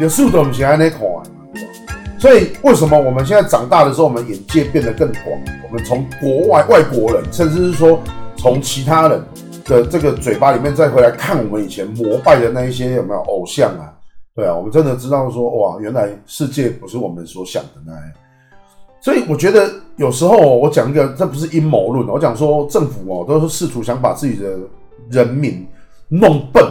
有速度不是安那看。所以为什么我们现在长大的时候，我们眼界变得更广？我们从国外外国人，甚至是说从其他人的这个嘴巴里面再回来看我们以前膜拜的那一些有没有偶像啊？对啊，我们真的知道说哇，原来世界不是我们所想的那样。所以我觉得有时候我讲一个，这不是阴谋论，我讲说政府哦，都是试图想把自己的人民弄笨。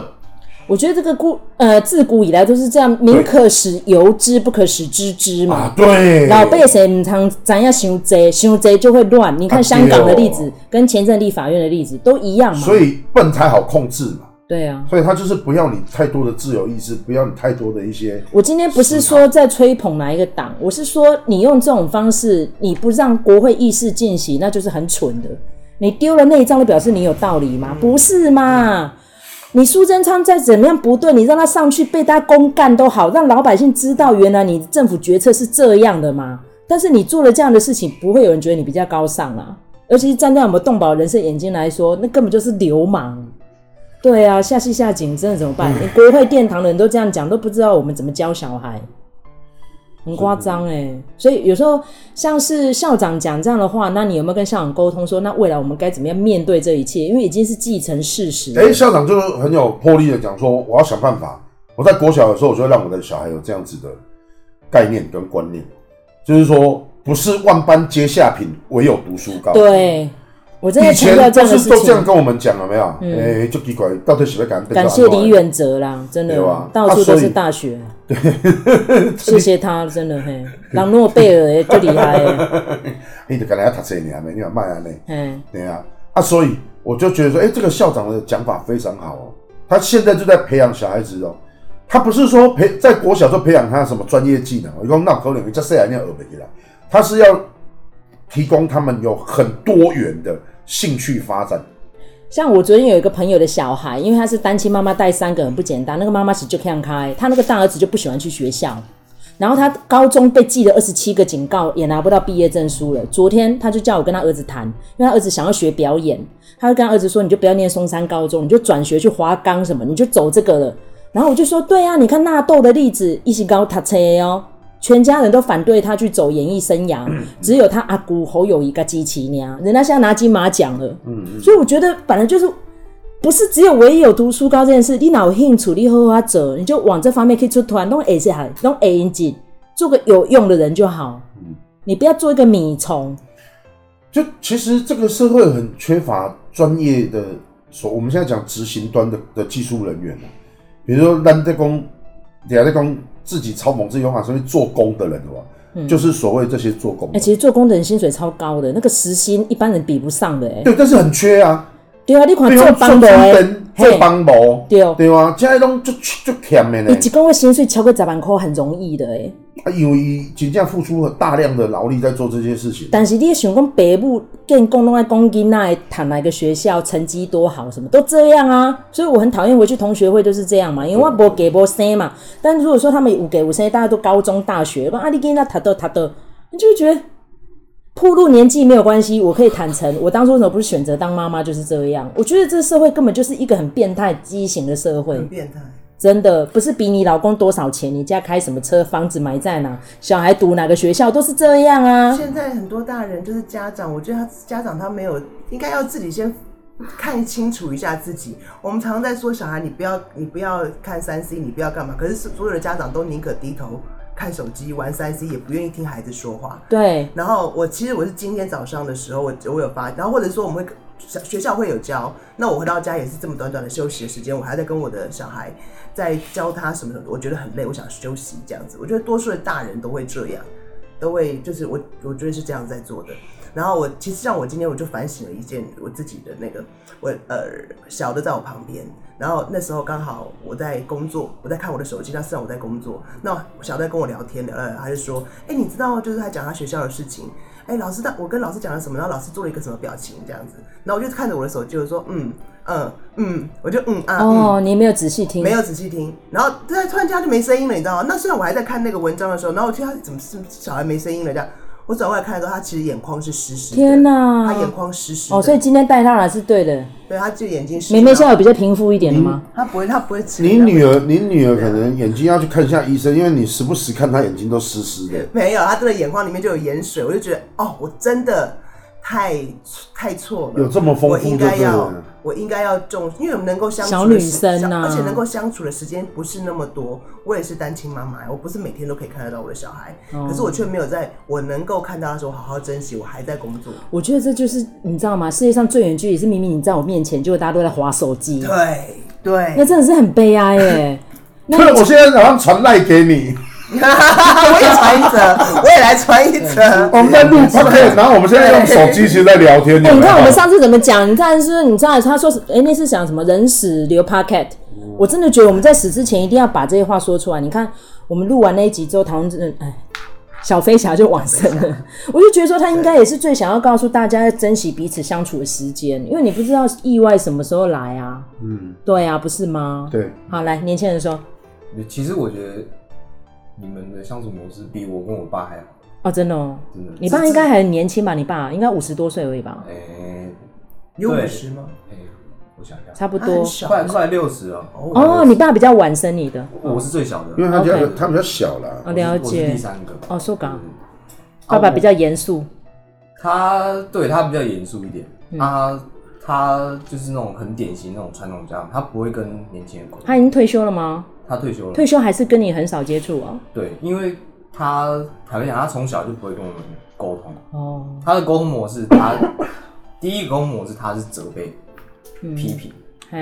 我觉得这个古呃自古以来都是这样，民可使由之，不可使知之嘛。啊，对。老百姓常咱要想贼，想贼就会乱。你看香港的例子，啊哦、跟前阵立法院的例子都一样嘛。所以笨才好控制嘛。对啊。所以他就是不要你太多的自由意志，不要你太多的一些。我今天不是说在吹捧哪一个党，我是说你用这种方式，你不让国会议事进行，那就是很蠢的。你丢了内脏，就表示你有道理吗？嗯、不是嘛？嗯你苏贞昌再怎么样不对，你让他上去被他公干都好，让老百姓知道原来你政府决策是这样的嘛。但是你做了这样的事情，不会有人觉得你比较高尚啊。尤其是站在我们动保人士眼睛来说，那根本就是流氓。对啊，下戏下井真的怎么办？连国会殿堂的人都这样讲，都不知道我们怎么教小孩。很夸张哎，所以有时候像是校长讲这样的话，那你有没有跟校长沟通说，那未来我们该怎么样面对这一切？因为已经是既成事实。哎、欸，校长就很有魄力的讲说，我要想办法。我在国小的时候，我就会让我的小孩有这样子的概念跟观念，就是说，不是万般皆下品，唯有读书高。对。我真的以前都是都这样跟我们讲了没有？哎、嗯，就奇怪，到底喜不是感感谢李远哲啦，真的，到处都是大学。对，谢谢他，真的嘿，朗诺贝尔也最厉害。你就跟人家读这年没？你要卖啊？嗯，对啊。啊，所以我就觉得说，哎、欸，这个校长的讲法非常好哦。他现在就在培养小孩子哦。他不是说培在国小就培养他什么专业技能，我讲那可能叫谁来念耳背啦？他是要提供他们有很多元的。兴趣发展，像我昨天有一个朋友的小孩，因为他是单亲妈妈带三个，很不简单。那个妈妈其实就看开，他那个大儿子就不喜欢去学校，然后他高中被记了二十七个警告，也拿不到毕业证书了。昨天他就叫我跟他儿子谈，因为他儿子想要学表演，他就跟他儿子说：“你就不要念松山高中，你就转学去华冈什么，你就走这个了。”然后我就说：“对啊，你看纳豆的例子，一起高读车哦。”全家人都反对他去走演艺生涯，嗯、只有他阿姑侯友谊个支持呢。人家现在拿金马奖了，嗯嗯，所以我觉得反正就是不是只有唯一有读书高这件事，你哪有兴趣，你好好走，你就往这方面可以出团，弄 A 下来，弄 A 引进，做个有用的人就好。嗯，你不要做一个米虫。就其实这个社会很缺乏专业的，所我们现在讲执行端的的技术人员，比如说蓝德工、李亚德工。自己超猛，自己有法，所以做工的人的话，嗯、就是所谓这些做工。哎、欸，其实做工的人薪水超高的，那个时薪一般人比不上的、欸。哎，对，但是很缺啊。对啊，你看做帮的人，做帮模，对对啊，现在都就就欠的呢。你一个月薪水超过十万块很容易的哎、欸。啊，因为真正付出了大量的劳力在做这些事情。但是你也想讲，爸母跟公拢爱讲囡仔谈哪个学校成绩多好，什么都这样啊。所以我很讨厌回去同学会都是这样嘛，因为我给无生嘛。但如果说他们有给无生，大家都高中大学，讲啊你囡仔他都他都，你就会觉得。铺路年纪没有关系，我可以坦诚，我当初为什么不是选择当妈妈就是这样。我觉得这社会根本就是一个很变态、畸形的社会。很变态，真的不是比你老公多少钱，你家开什么车，房子买在哪，小孩读哪个学校，都是这样啊。现在很多大人就是家长，我觉得他家长他没有应该要自己先看清楚一下自己。我们常常在说小孩，你不要你不要看三 C，你不要干嘛，可是所有的家长都宁可低头。看手机玩三 C 也不愿意听孩子说话。对。然后我其实我是今天早上的时候，我我有发，然后或者说我们会学校会有教，那我回到家也是这么短短的休息的时间，我还在跟我的小孩在教他什么什么，我觉得很累，我想休息这样子。我觉得多数的大人都会这样，都会就是我我觉得是这样在做的。然后我其实像我今天我就反省了一件我自己的那个，我呃小的在我旁边，然后那时候刚好我在工作，我在看我的手机，那虽然我在工作，那小的在跟我聊天的，呃，他就说，哎，你知道就是他讲他学校的事情，哎，老师他我跟老师讲了什么，然后老师做了一个什么表情这样子，然后我就看着我的手机，我说，嗯嗯嗯，我就嗯啊，哦，你没有仔细听，没有仔细听，然后突然间他就没声音了，你知道吗？那虽然我还在看那个文章的时候，然后我听他怎么是小孩没声音了这样。我转过来看的时候，他其实眼眶是湿湿的。天哪！他眼眶湿湿。哦，所以今天带他来是对的。对，他就眼睛湿。妹妹现在有比较平复一点了吗？他不会，他不会吃。你女儿，你女儿可能眼睛要去看一下医生，因为你时不时看她眼睛都湿湿的。没有，他真的眼眶里面就有盐水，我就觉得哦，我真的。太太错了，有这么丰富，我应该要，我应该要重，因为我们能够相处小女生啊，而且能够相处的时间不是那么多。我也是单亲妈妈，我不是每天都可以看得到我的小孩，哦、可是我却没有在我能够看到的时候好好珍惜。我还在工作，我觉得这就是你知道吗？世界上最远距离是明明你在我面前，结果大家都在划手机。对对，那真的是很悲哀耶。那我现在早上传赖给你。我也传一则，我也来传一则。我们在录 podcast，然后我们现在用手机其实在聊天。欸、你看我们上次怎么讲？你看是，你知道他说是，哎、欸，那是讲什么人死留 podcast。我真的觉得我们在死之前一定要把这些话说出来。你看我们录完那一集之后，唐人哎，小飞侠就往生了。我就觉得说他应该也是最想要告诉大家要珍惜彼此相处的时间，因为你不知道意外什么时候来啊。嗯，对啊，不是吗？对。好，来年轻人说，其实我觉得。你们的相处模式比我跟我爸还好哦，真的哦，真的。你爸应该还年轻吧？你爸应该五十多岁而已吧？哎、欸，有五十吗？哎、欸，我想一下，差不多，快快六十了。哦，你爸比较晚生你的，我是最小的，因为他比较他比较小了。哦，了解。第三个哦，说港，爸爸比较严肃，他对他比较严肃一点，他他就是那种很典型那种传统家长，他不会跟年轻人沟通。他已经退休了吗？他退休了，退休还是跟你很少接触哦？对，因为他坦白讲，他从小就不会跟我们沟通。哦，他的沟通模式，他第一个沟通模式他是责备、嗯、批评。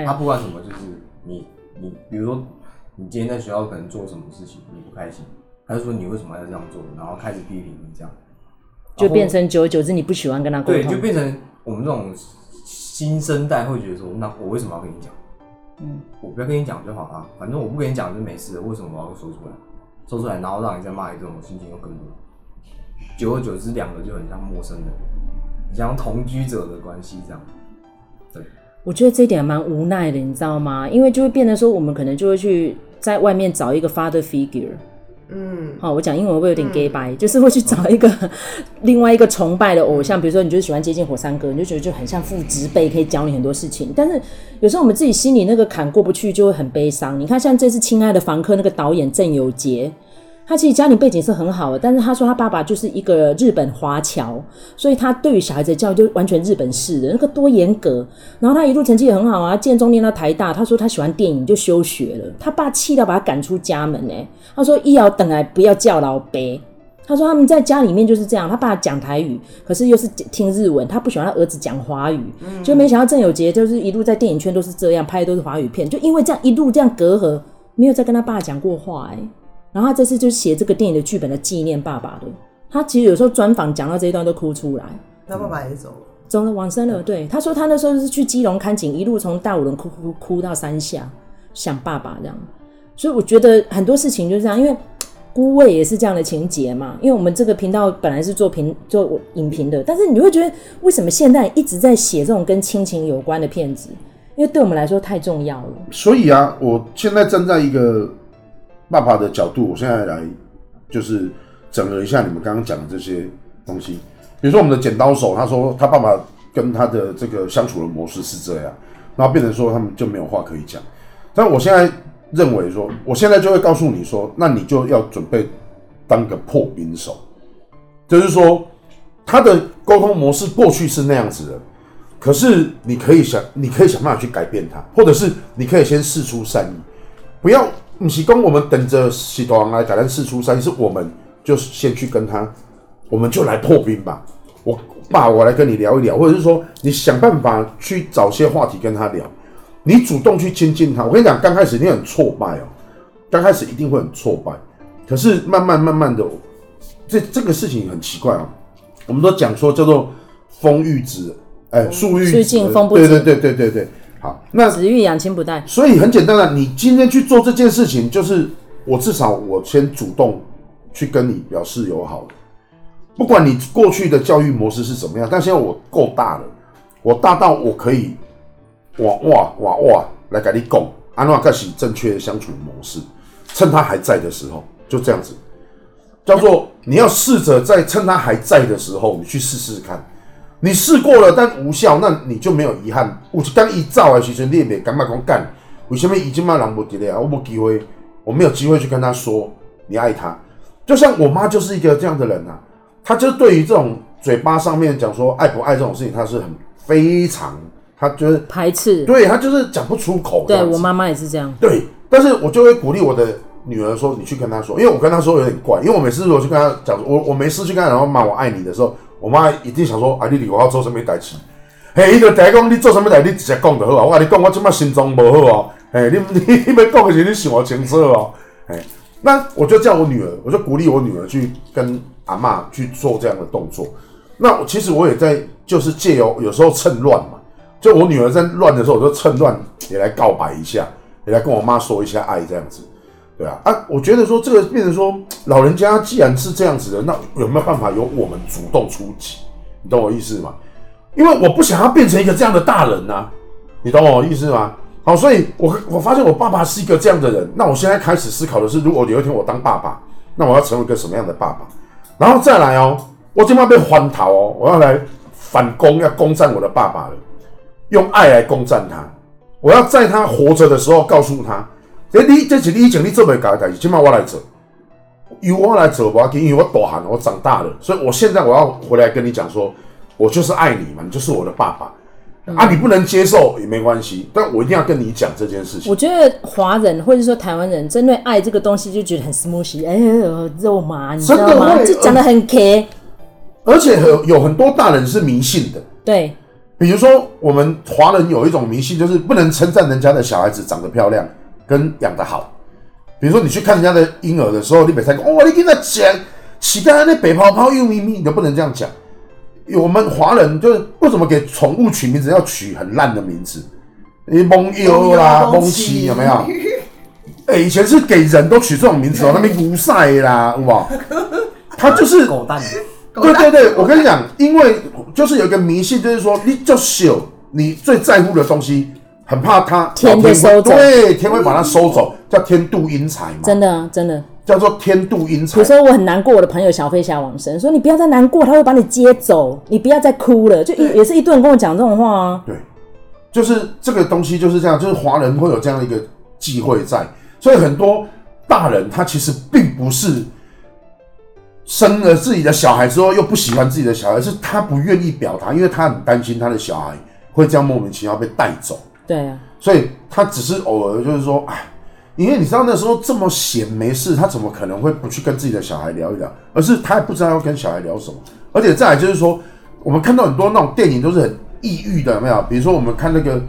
他不管什么，就是你你，比如说你今天在学校可能做什么事情你不开心，他就说你为什么要这样做，然后开始批评你这样，就变成久而久之你不喜欢跟他沟通，对，就变成我们这种新生代会觉得说，那我为什么要跟你讲？嗯，我不要跟你讲就好了，反正我不跟你讲就没事了。为什么我要说出来？说出来，然后让你再骂一顿，我心情又更多。久而久之，两个就很像陌生人，像同居者的关系这样。对，我觉得这一点蛮无奈的，你知道吗？因为就会变得说，我们可能就会去在外面找一个 father figure。嗯，好，我讲英文会不会有点 gay 白？就是会去找一个 另外一个崇拜的偶像，比如说你就是喜欢接近火山哥，你就觉得就很像父职辈，可以教你很多事情。但是有时候我们自己心里那个坎过不去，就会很悲伤。你看，像这次《亲爱的房客》那个导演郑有杰。他其实家庭背景是很好的，但是他说他爸爸就是一个日本华侨，所以他对于小孩子的教育就完全日本式的，那个多严格。然后他一路成绩也很好啊，建中念到台大。他说他喜欢电影就休学了，他爸气到把他赶出家门呢。他说一要等来不要叫老伯。他说他们在家里面就是这样，他爸讲台语，可是又是听日文，他不喜欢他儿子讲华语，就没想到郑有杰就是一路在电影圈都是这样拍的都是华语片，就因为这样一路这样隔阂，没有再跟他爸讲过话哎。然后他这次就写这个电影的剧本的纪念爸爸的，他其实有时候专访讲到这一段都哭出来。他爸爸也走了，走了往生了。对，他说他那时候是去基隆看景，一路从大武仑哭哭哭到山下，想爸爸这样。所以我觉得很多事情就是这样，因为孤味也是这样的情节嘛。因为我们这个频道本来是做评做影评的，但是你会觉得为什么现在一直在写这种跟亲情有关的片子？因为对我们来说太重要了。所以啊，我现在站在一个。爸爸的角度，我现在来就是整合一下你们刚刚讲的这些东西。比如说我们的剪刀手，他说他爸爸跟他的这个相处的模式是这样，然后变成说他们就没有话可以讲。但我现在认为说，我现在就会告诉你说，那你就要准备当个破冰手，就是说他的沟通模式过去是那样子的，可是你可以想，你可以想办法去改变他，或者是你可以先试出善意，不要。不是说我们等着喜多王来改，但释出善意，是我们就先去跟他，我们就来破冰吧。我爸，我来跟你聊一聊，或者是说你想办法去找些话题跟他聊，你主动去亲近他。我跟你讲，刚开始你很挫败哦，刚开始一定会很挫败，可是慢慢慢慢的，这这个事情很奇怪哦。我们都讲说叫做风遇子，哎，树遇子，风不止，对对对对对对。好，那子欲养亲不待，所以很简单的，你今天去做这件事情，就是我至少我先主动去跟你表示友好，不管你过去的教育模式是怎么样，但现在我够大了，我大到我可以哇哇哇哇来跟你讲，安怎开始正确的相处模式，趁他还在的时候，就这样子。叫做你要试着在趁他还在的时候，你去试试看。你试过了，但无效，那你就没有遗憾。我刚一照啊，其实你也别干嘛讲干，为什么已经嘛人不记得啊？我没机会，我没有机会去跟他说你爱他。就像我妈就是一个这样的人啊，她就对于这种嘴巴上面讲说爱不爱这种事情，她是很非常，她就是排斥，对，她就是讲不出口。对，我妈妈也是这样。对，但是我就会鼓励我的女儿说：“你去跟她说，因为我跟她说有点怪，因为我每次如果去跟她讲，我我没事去跟她然后骂我爱你的时候。”我妈一定想说：“啊，你离我要做什么代志？嘿，伊就第一讲你做什么代，你直接讲就好啊！我跟你讲，我今麦心脏不好哦。嘿，你你你要讲的时候你想我清楚哦。嘿，那我就叫我女儿，我就鼓励我女儿去跟阿嬷去做这样的动作。那其实我也在，就是借由有时候趁乱嘛，就我女儿在乱的时候，我就趁乱也来告白一下，也来跟我妈说一下爱这样子。”对啊，啊，我觉得说这个变成说，老人家既然是这样子的，那有没有办法由我们主动出击？你懂我意思吗？因为我不想要变成一个这样的大人呐、你懂我意思吗？好，所以我我发现我爸爸是一个这样的人，那我现在开始思考的是，如果有一天我当爸爸，那我要成为一个什么样的爸爸？然后再来哦，我今晚被欢逃哦，我要来反攻，要攻占我的爸爸了，用爱来攻占他，我要在他活着的时候告诉他。这你这是你以前你做不到的代志，今麦我来做，由我来做吧，因为我大汉，我长大了，所以我现在我要回来跟你讲说，我就是爱你嘛，你就是我的爸爸、嗯、啊，你不能接受也没关系，但我一定要跟你讲这件事情。我觉得华人或者说台湾人针对爱这个东西就觉得很 smooth，哎呦肉麻，你知道吗？就讲的很 K，而且有有很多大人是迷信的，对，比如说我们华人有一种迷信，就是不能称赞人家的小孩子长得漂亮。跟养得好，比如说你去看人家的婴儿的时候，你别再讲哦，你跟他讲，乞丐那北泡泡又咪咪，你都不能这样讲。我们华人就是为什么给宠物取名字要取很烂的名字？你蒙优啦，蒙奇有没有？哎、欸，以前是给人都取这种名字哦，那边无赛啦，哇，他就是 狗蛋。对对对，我跟你讲，因为就是有一个迷信，就是说你就秀你最在乎的东西。很怕他天会收走，对，天会把他收走，叫天妒英才嘛。真的，真的叫做天妒英才。有时候我很难过，我的朋友小飞侠往生说：“你不要再难过，他会把你接走，你不要再哭了。”就也是一顿跟我讲这种话啊。对，就是这个东西就是这样，就是华人会有这样的一个忌讳在，所以很多大人他其实并不是生了自己的小孩之后又不喜欢自己的小孩，是他不愿意表达，因为他很担心他的小孩会这样莫名其妙被带走。对啊，所以他只是偶尔就是说，哎，因为你知道那时候这么闲没事，他怎么可能会不去跟自己的小孩聊一聊？而是他也不知道要跟小孩聊什么。而且再来就是说，我们看到很多那种电影都是很抑郁的，有没有？比如说我们看那个《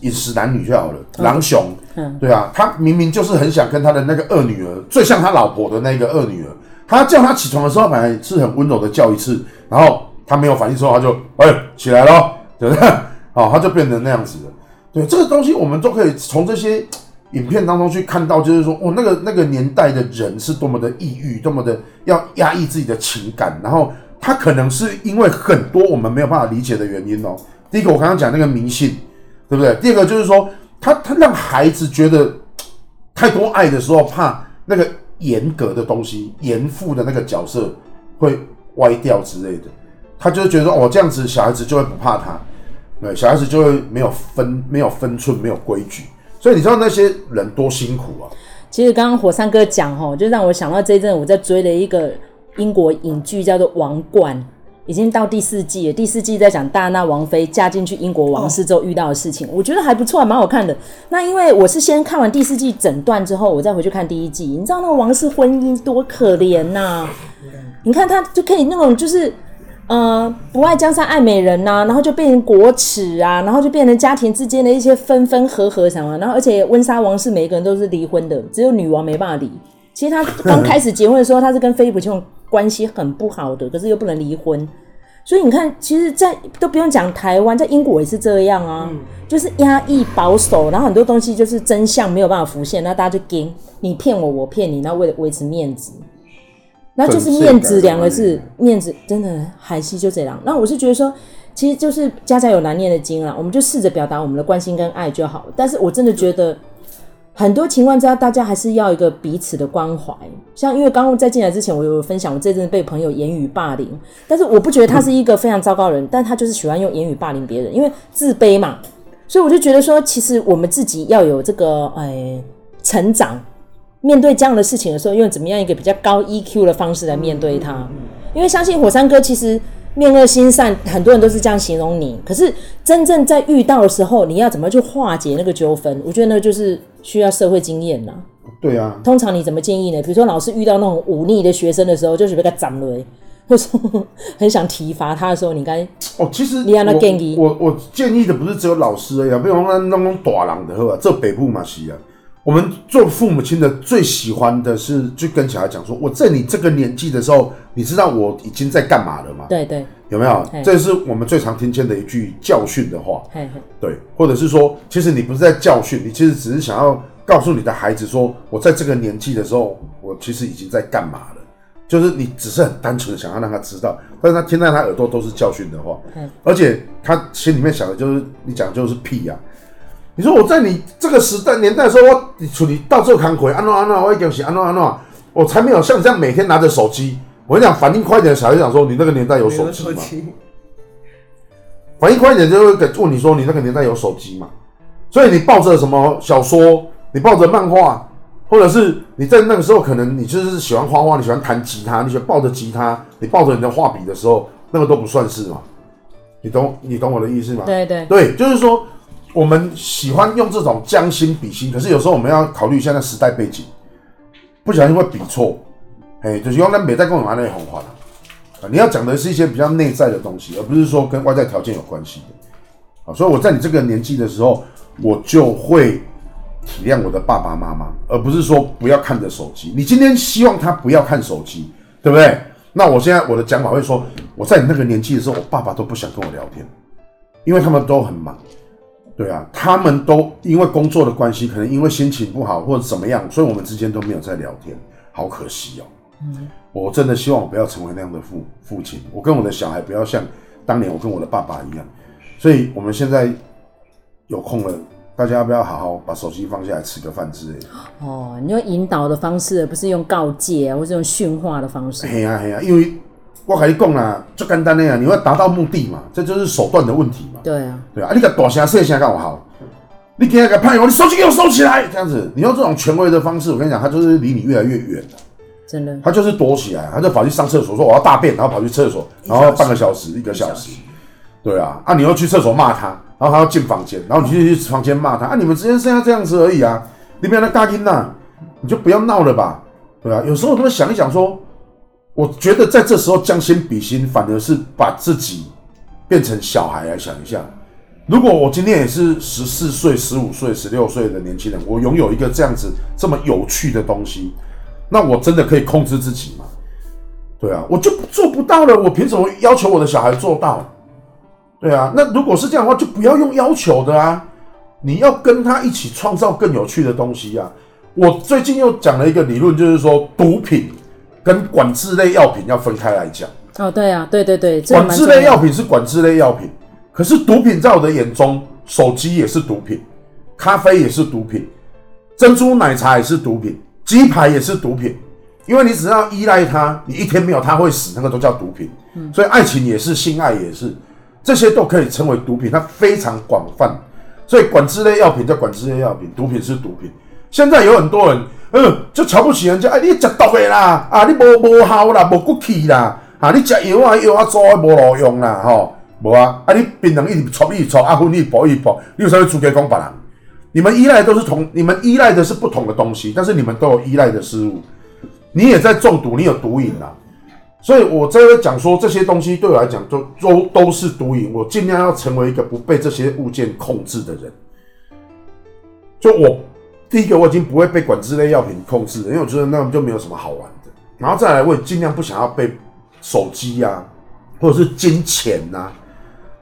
饮食男女》就好了，嗯，狼雄，嗯，对啊，他明明就是很想跟他的那个二女儿，最像他老婆的那个二女儿，他叫他起床的时候，本来是很温柔的叫一次，然后他没有反应之后，他就哎起来了，对不对？好，他就变成那样子了。对这个东西，我们都可以从这些影片当中去看到，就是说，哦，那个那个年代的人是多么的抑郁，多么的要压抑自己的情感，然后他可能是因为很多我们没有办法理解的原因哦。第一个，我刚刚讲那个迷信，对不对？第二个就是说，他他让孩子觉得太多爱的时候，怕那个严格的东西、严父的那个角色会歪掉之类的，他就觉得哦，这样子小孩子就会不怕他。对，小孩子就会没有分、没有分寸、没有规矩，所以你知道那些人多辛苦啊。其实刚刚火山哥讲吼，就让我想到这一阵我在追的一个英国影剧叫做《王冠》，已经到第四季了。第四季在讲戴安娜王妃嫁进去英国王室之后遇到的事情，我觉得还不错，还蛮好看的。那因为我是先看完第四季整段之后，我再回去看第一季。你知道那个王室婚姻多可怜呐、啊？你看他就可以那种就是。呃，不爱江山爱美人呐、啊，然后就变成国耻啊，然后就变成家庭之间的一些分分合合什么，然后而且温莎王室每一个人都是离婚的，只有女王没办法离。其实她刚开始结婚的时候，她是跟菲利普亲王关系很不好的，可是又不能离婚。所以你看，其实，在都不用讲台湾，在英国也是这样啊，嗯、就是压抑保守，然后很多东西就是真相没有办法浮现，那大家就跟你骗我，我骗你，那为了维持面子。那就是面子两个字，面子真的海西就这样。那我是觉得说，其实就是家家有难念的经啦，我们就试着表达我们的关心跟爱就好。但是我真的觉得，很多情况之下，大家还是要一个彼此的关怀。像因为刚刚在进来之前，我有分享，我这阵被朋友言语霸凌，但是我不觉得他是一个非常糟糕的人，嗯、但他就是喜欢用言语霸凌别人，因为自卑嘛。所以我就觉得说，其实我们自己要有这个哎成长，面对这样的事情的时候，用怎么样一个比较高 EQ 的方式来面对它。因为相信火山哥其实面恶心善，很多人都是这样形容你。可是真正在遇到的时候，你要怎么去化解那个纠纷？我觉得那个就是需要社会经验呐。对啊。通常你怎么建议呢？比如说老师遇到那种忤逆的学生的时候，就是被他斩了。或者说 很想体罚他的时候，你该哦，其实你我建议我我建议的不是只有老师而已，比如说那种大人的，呵，这北部嘛是啊。我们做父母亲的最喜欢的是，就跟小孩讲说，我在你这个年纪的时候，你知道我已经在干嘛了吗？对对，有没有？这是我们最常听见的一句教训的话。对，或者是说，其实你不是在教训，你其实只是想要告诉你的孩子说，我在这个年纪的时候，我其实已经在干嘛了。就是你只是很单纯的想要让他知道，但是他听在他耳朵都是教训的话，而且他心里面想的就是你讲的就是屁呀、啊！你说我在你这个时代年代的时候，我你处理到这个坎坷，安诺安诺，我一讲是安诺安诺，我才没有像你这样每天拿着手机。我跟你讲，反应快一点的小孩讲说，你那个年代有手机吗？反应快一点就会给问你说，你那个年代有手机吗？所以你抱着什么小说，你抱着漫画。或者是你在那个时候，可能你就是喜欢画画，你喜欢弹吉他，你喜欢抱着吉他，你抱着你的画笔的时候，那个都不算是嘛？你懂你懂我的意思吗？对对对，就是说我们喜欢用这种将心比心，可是有时候我们要考虑现在时代背景，不小心会比错，哎，就是用那美在跟我玩那里红话啊，你要讲的是一些比较内在的东西，而不是说跟外在条件有关系的啊。所以我在你这个年纪的时候，我就会。体谅我的爸爸妈妈，而不是说不要看着手机。你今天希望他不要看手机，对不对？那我现在我的讲法会说，我在你那个年纪的时候，我爸爸都不想跟我聊天，因为他们都很忙。对啊，他们都因为工作的关系，可能因为心情不好或者怎么样，所以我们之间都没有在聊天，好可惜哦。嗯，我真的希望我不要成为那样的父父亲，我跟我的小孩不要像当年我跟我的爸爸一样。所以我们现在有空了。大家要不要好好把手机放下来吃个饭之类的？哦，你用引导的方式，而不是用告诫啊，或是用训话的方式。嘿呀嘿呀，因为我跟你讲啦，最简单的呀，你会达到目的嘛，这就是手段的问题嘛。对啊，对啊，啊你个大声细声干我好，你给那个朋友，你手机给我收起来，这样子，你用这种权威的方式，我跟你讲，他就是离你越来越远了。真的，他就是躲起来，他就跑去上厕所，说我要大便，然后跑去厕所，然后半个小时，一个小时。对啊，啊，你要去厕所骂他，然后他要进房间，然后你就去房间骂他，啊，你们之间剩下这样子而已啊，你不要那大音呐，你就不要闹了吧，对啊，有时候他们想一想说，我觉得在这时候将心比心，反而是把自己变成小孩来想一下，如果我今天也是十四岁、十五岁、十六岁的年轻人，我拥有一个这样子这么有趣的东西，那我真的可以控制自己吗？对啊，我就做不到了，我凭什么要求我的小孩做到？对啊，那如果是这样的话，就不要用要求的啊，你要跟他一起创造更有趣的东西啊。我最近又讲了一个理论，就是说毒品跟管制类药品要分开来讲。哦，对啊，对对对，管制类药品是管制类药品，可是毒品在我的眼中，手机也是毒品，咖啡也是毒品，珍珠奶茶也是毒品，鸡排也是毒品，因为你只要依赖它，你一天没有它会死，那个都叫毒品。嗯，所以爱情也是，性爱也是。这些都可以称为毒品，它非常广泛，所以管制类药品叫管制类药品，毒品是毒品。现在有很多人，嗯，就瞧不起人家，哎，你食毒的啦，啊，你无无效啦，无骨气啦，啊，你食药啊药啊做啊无路用啦，吼，无啊，啊，你槟榔一直抽一直抽，啊，荤一搏一搏，你有啥会资格讲别人？你们依赖都是同，你们依赖的是不同的东西，但是你们都有依赖的事物，你也在中毒，你有毒瘾啦。所以，我在讲说这些东西对我来讲都都都是毒瘾。我尽量要成为一个不被这些物件控制的人。就我第一个，我已经不会被管制类药品控制了，因为我觉得那就没有什么好玩的。然后再来，我也尽量不想要被手机呀、啊，或者是金钱呐，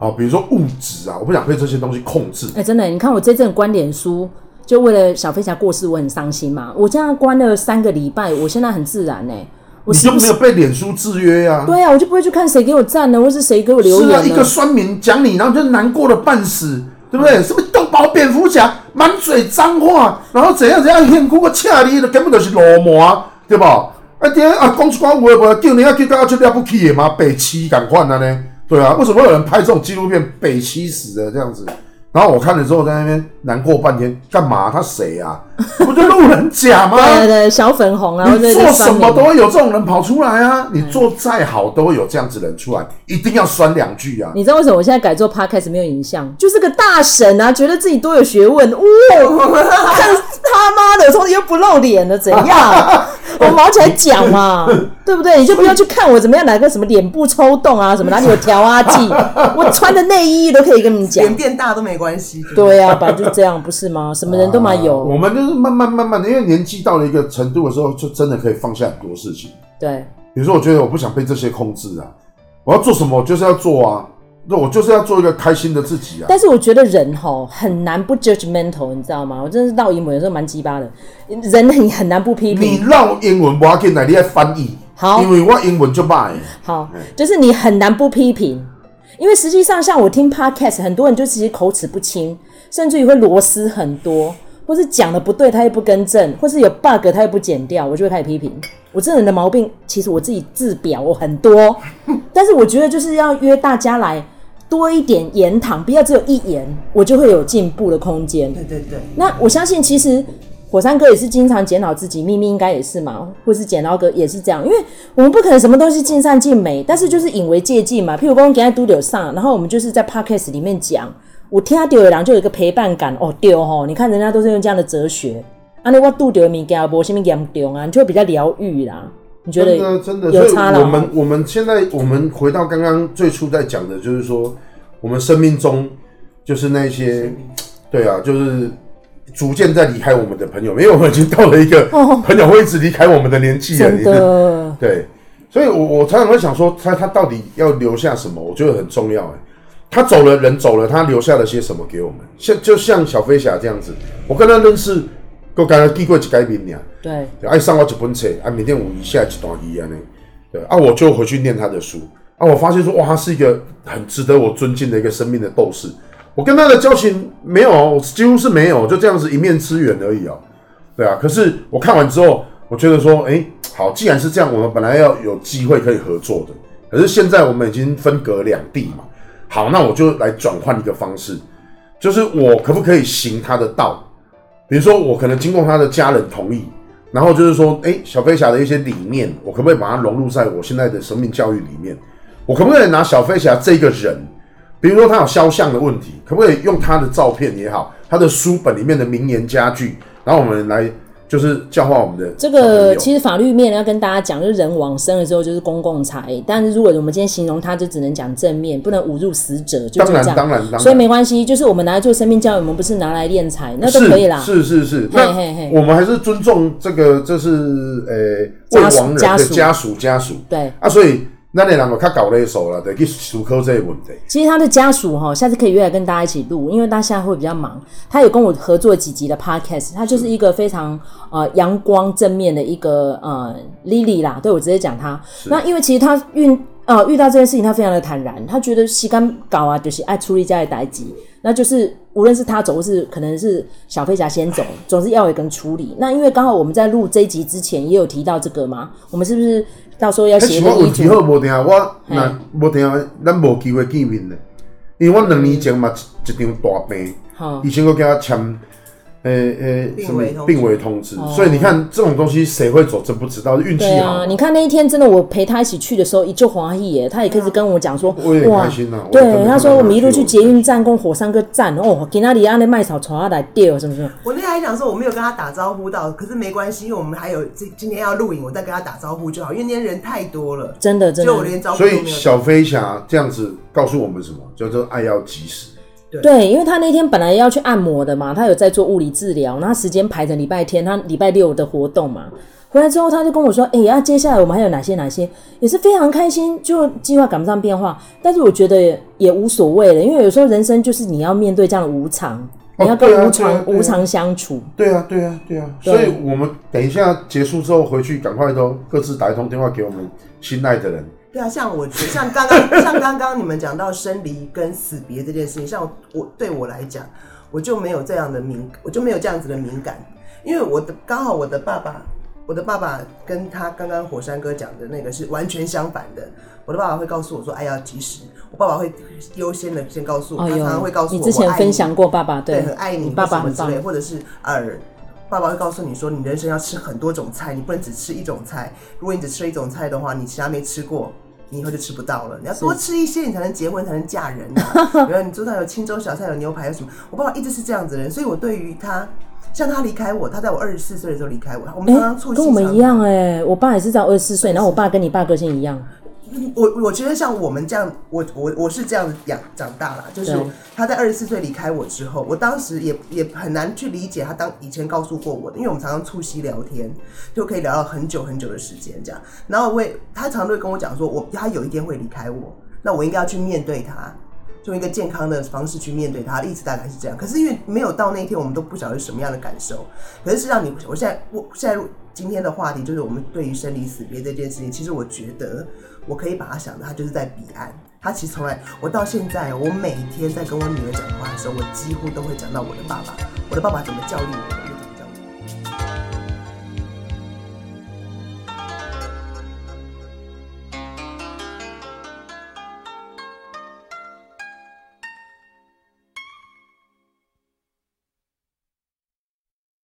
啊，比如说物质啊，我不想被这些东西控制。哎、欸，真的，你看我这阵关脸书，就为了小飞侠过世，我很伤心嘛。我这样关了三个礼拜，我现在很自然呢、欸。你就没有被脸书制约呀？对啊，我就不会去看谁给我赞了，或是谁给我留言。是啊，一个酸民讲你，然后就难过的半死，对不对？什么蝙蝠侠，满嘴脏话，然后怎样怎样很酷个恰你，根本就是流氓，对吧？啊爹啊，讲出话话，叫你啊去搞就了不起的嘛，北七赶快了呢？对啊，为什么有人拍这种纪录片北七死的这样子？然后我看了之后，在那边难过半天，干嘛？他谁啊？不就路人甲吗？对对对，小粉红啊！你做什么都会有这种人跑出来啊！你做再好都会有这样子人出来，一定要酸两句啊！你知道为什么我现在改做 podcast 没有影像？就是个大神啊，觉得自己多有学问哇！看他妈的，从此又不露脸了，怎样？我毛起来讲嘛，对不对？你就不要去看我怎么样，哪个什么脸部抽动啊，什么哪里有调啊剂，我穿的内衣都可以跟你讲。脸变大都没关系。对呀、啊，本来就这样，不是吗？什么人都蛮有、啊。我们就是慢慢慢慢的，因为年纪到了一个程度的时候，就真的可以放下很多事情。对，比如说，我觉得我不想被这些控制啊，我要做什么，我就是要做啊。那我就是要做一个开心的自己啊！但是我觉得人吼很难不 judgmental，你知道吗？我真的是绕英文有时候蛮鸡巴的，人很很难不批评。你绕英文我要进来，你要翻译。好，因为我英文就慢。好，就是你很难不批评，因为实际上像我听 podcast，很多人就其实口齿不清，甚至于会螺丝很多，或是讲的不对他又不更正，或是有 bug 他又不剪掉，我就会开始批评。我这人的毛病，其实我自己自表我很多，但是我觉得就是要约大家来多一点言谈，不要只有一言，我就会有进步的空间。对对对。那我相信，其实火山哥也是经常检讨自己，秘密应该也是嘛，或是剪刀哥也是这样，因为我们不可能什么东西尽善尽美，但是就是引为借鉴嘛。譬如说，给他读柳上，然后我们就是在 podcast 里面讲，我听他丢的，然后就有一个陪伴感哦，丢吼，你看人家都是用这样的哲学。啊，你我拄着物件无什么严重啊，你就会比较疗愈啦。你觉得真的真的有差了？我们我们现在我们回到刚刚最初在讲的，就是说我们生命中就是那些对啊，就是逐渐在离开我们的朋友，因为我们已经到了一个 朋友会一直离开我们的年纪了。真的对，所以我我常常会想说，他他到底要留下什么？我觉得很重要哎。他走了，人走了，他留下了些什么给我们？像就像小飞侠这样子，我跟他认识。我刚刚寄过几改名呀，对，爱上我几本册，啊，明天我一下一段一样呢，对，啊，我就回去念他的书，啊，我发现说，哇，他是一个很值得我尊敬的一个生命的斗士。我跟他的交情没有，几乎是没有，就这样子一面之缘而已哦，对啊。可是我看完之后，我觉得说，哎、欸，好，既然是这样，我们本来要有机会可以合作的，可是现在我们已经分隔两地嘛，好，那我就来转换一个方式，就是我可不可以行他的道？比如说，我可能经过他的家人同意，然后就是说，哎，小飞侠的一些理念，我可不可以把它融入在我现在的生命教育里面？我可不可以拿小飞侠这个人，比如说他有肖像的问题，可不可以用他的照片也好，他的书本里面的名言佳句，然后我们来。就是教化我们的这个，其实法律面要跟大家讲，就是人往生了之后就是公共财，但是如果我们今天形容他，就只能讲正面，不能侮辱死者，就这样。当然，当然，当然。所以没关系，就是我们拿来做生命教育，我们不是拿来敛财，那都可以啦。是是是，是，那我们还是尊重这个，这是呃未亡人的家属家属。对啊，所以。那你两个他搞了一手了，得去思考这个问题。其实他的家属哈，下次可以约来跟大家一起录，因为他现在会比较忙。他有跟我合作几集的 podcast，他就是一个非常呃阳光正面的一个呃 Lily 啦。对，我直接讲他。那因为其实他遇呃遇到这件事情，他非常的坦然，他觉得西干搞啊，就是爱处理家的代志。那就是无论是他走，或是可能是小飞侠先走，总是要有一个人处理。那因为刚好我们在录这一集之前也有提到这个嘛，我们是不是？到时候要写个遗嘱。无定我那无定，咱无机会见面的，因为我两年前嘛一场大病，以前我叫他签。诶、欸、诶，什么病危通知？所以你看这种东西谁会走，真不知道，运气好。啊，你看那一天真的，我陪他一起去的时候，一就华裔耶，他也开始跟我讲说，我也开心啊。对，他说我们一路去捷运站跟火山哥站哦，给那里安那麦草传下来掉，是不是？我那天还想说我没有跟他打招呼到，可是没关系，因为我们还有今今天要录影，我再跟他打招呼就好，因为那天人太多了，真的真的。就我连招呼。所以小飞侠这样子告诉我们什么？叫做爱要及时。对，对，因为他那天本来要去按摩的嘛，他有在做物理治疗，然后时间排成礼拜天，他礼拜六的活动嘛。回来之后他就跟我说：“哎、欸、呀，接下来我们还有哪些哪些，也是非常开心，就计划赶不上变化。但是我觉得也无所谓了，因为有时候人生就是你要面对这样的无常，哦、你要跟无常、啊啊啊、无常相处。对啊，对啊，对啊。所以我们等一下结束之后回去，赶快都各自打一通电话给我们心爱的人。”对啊，像我，像刚刚，像刚刚你们讲到生离跟死别这件事情，像我，对我来讲，我就没有这样的敏，我就没有这样子的敏感，因为我的刚好我的爸爸，我的爸爸跟他刚刚火山哥讲的那个是完全相反的。我的爸爸会告诉我说：“哎，要及时。”我爸爸会优先的先告诉我，他常常会告诉我：“你之前分享过爸爸对，对，很爱你，爸爸什么之类，或者是呃，爸爸会告诉你说，你人生要吃很多种菜，你不能只吃一种菜。如果你只吃一种菜的话，你其他没吃过。”你以后就吃不到了，你要多吃一些，你才能结婚，才能嫁人啊。比如你桌上有清粥小菜，有牛排，有什么？我爸爸一直是这样子的人，所以我对于他，像他离开我，他在我二十四岁的时候离开我，我们常常促膝。跟我们一样哎、欸，我爸也是在二十四岁，然后我爸跟你爸个性一样。我我觉得像我们这样，我我我是这样养长大了，就是他在二十四岁离开我之后，我当时也也很难去理解他当以前告诉过我的，因为我们常常促膝聊天，就可以聊到很久很久的时间这样。然后我也他常常会跟我讲说，我他有一天会离开我，那我应该要去面对他，用一个健康的方式去面对他，一直大概是这样。可是因为没有到那一天，我们都不晓得是什么样的感受。可是是让你，我现在我现在今天的话题就是我们对于生离死别这件事情，其实我觉得。我可以把它想的，它就是在彼岸。它其实从来，我到现在，我每一天在跟我女儿讲话的时候，我几乎都会讲到我的爸爸，我的爸爸怎么教育我，我就怎么教育。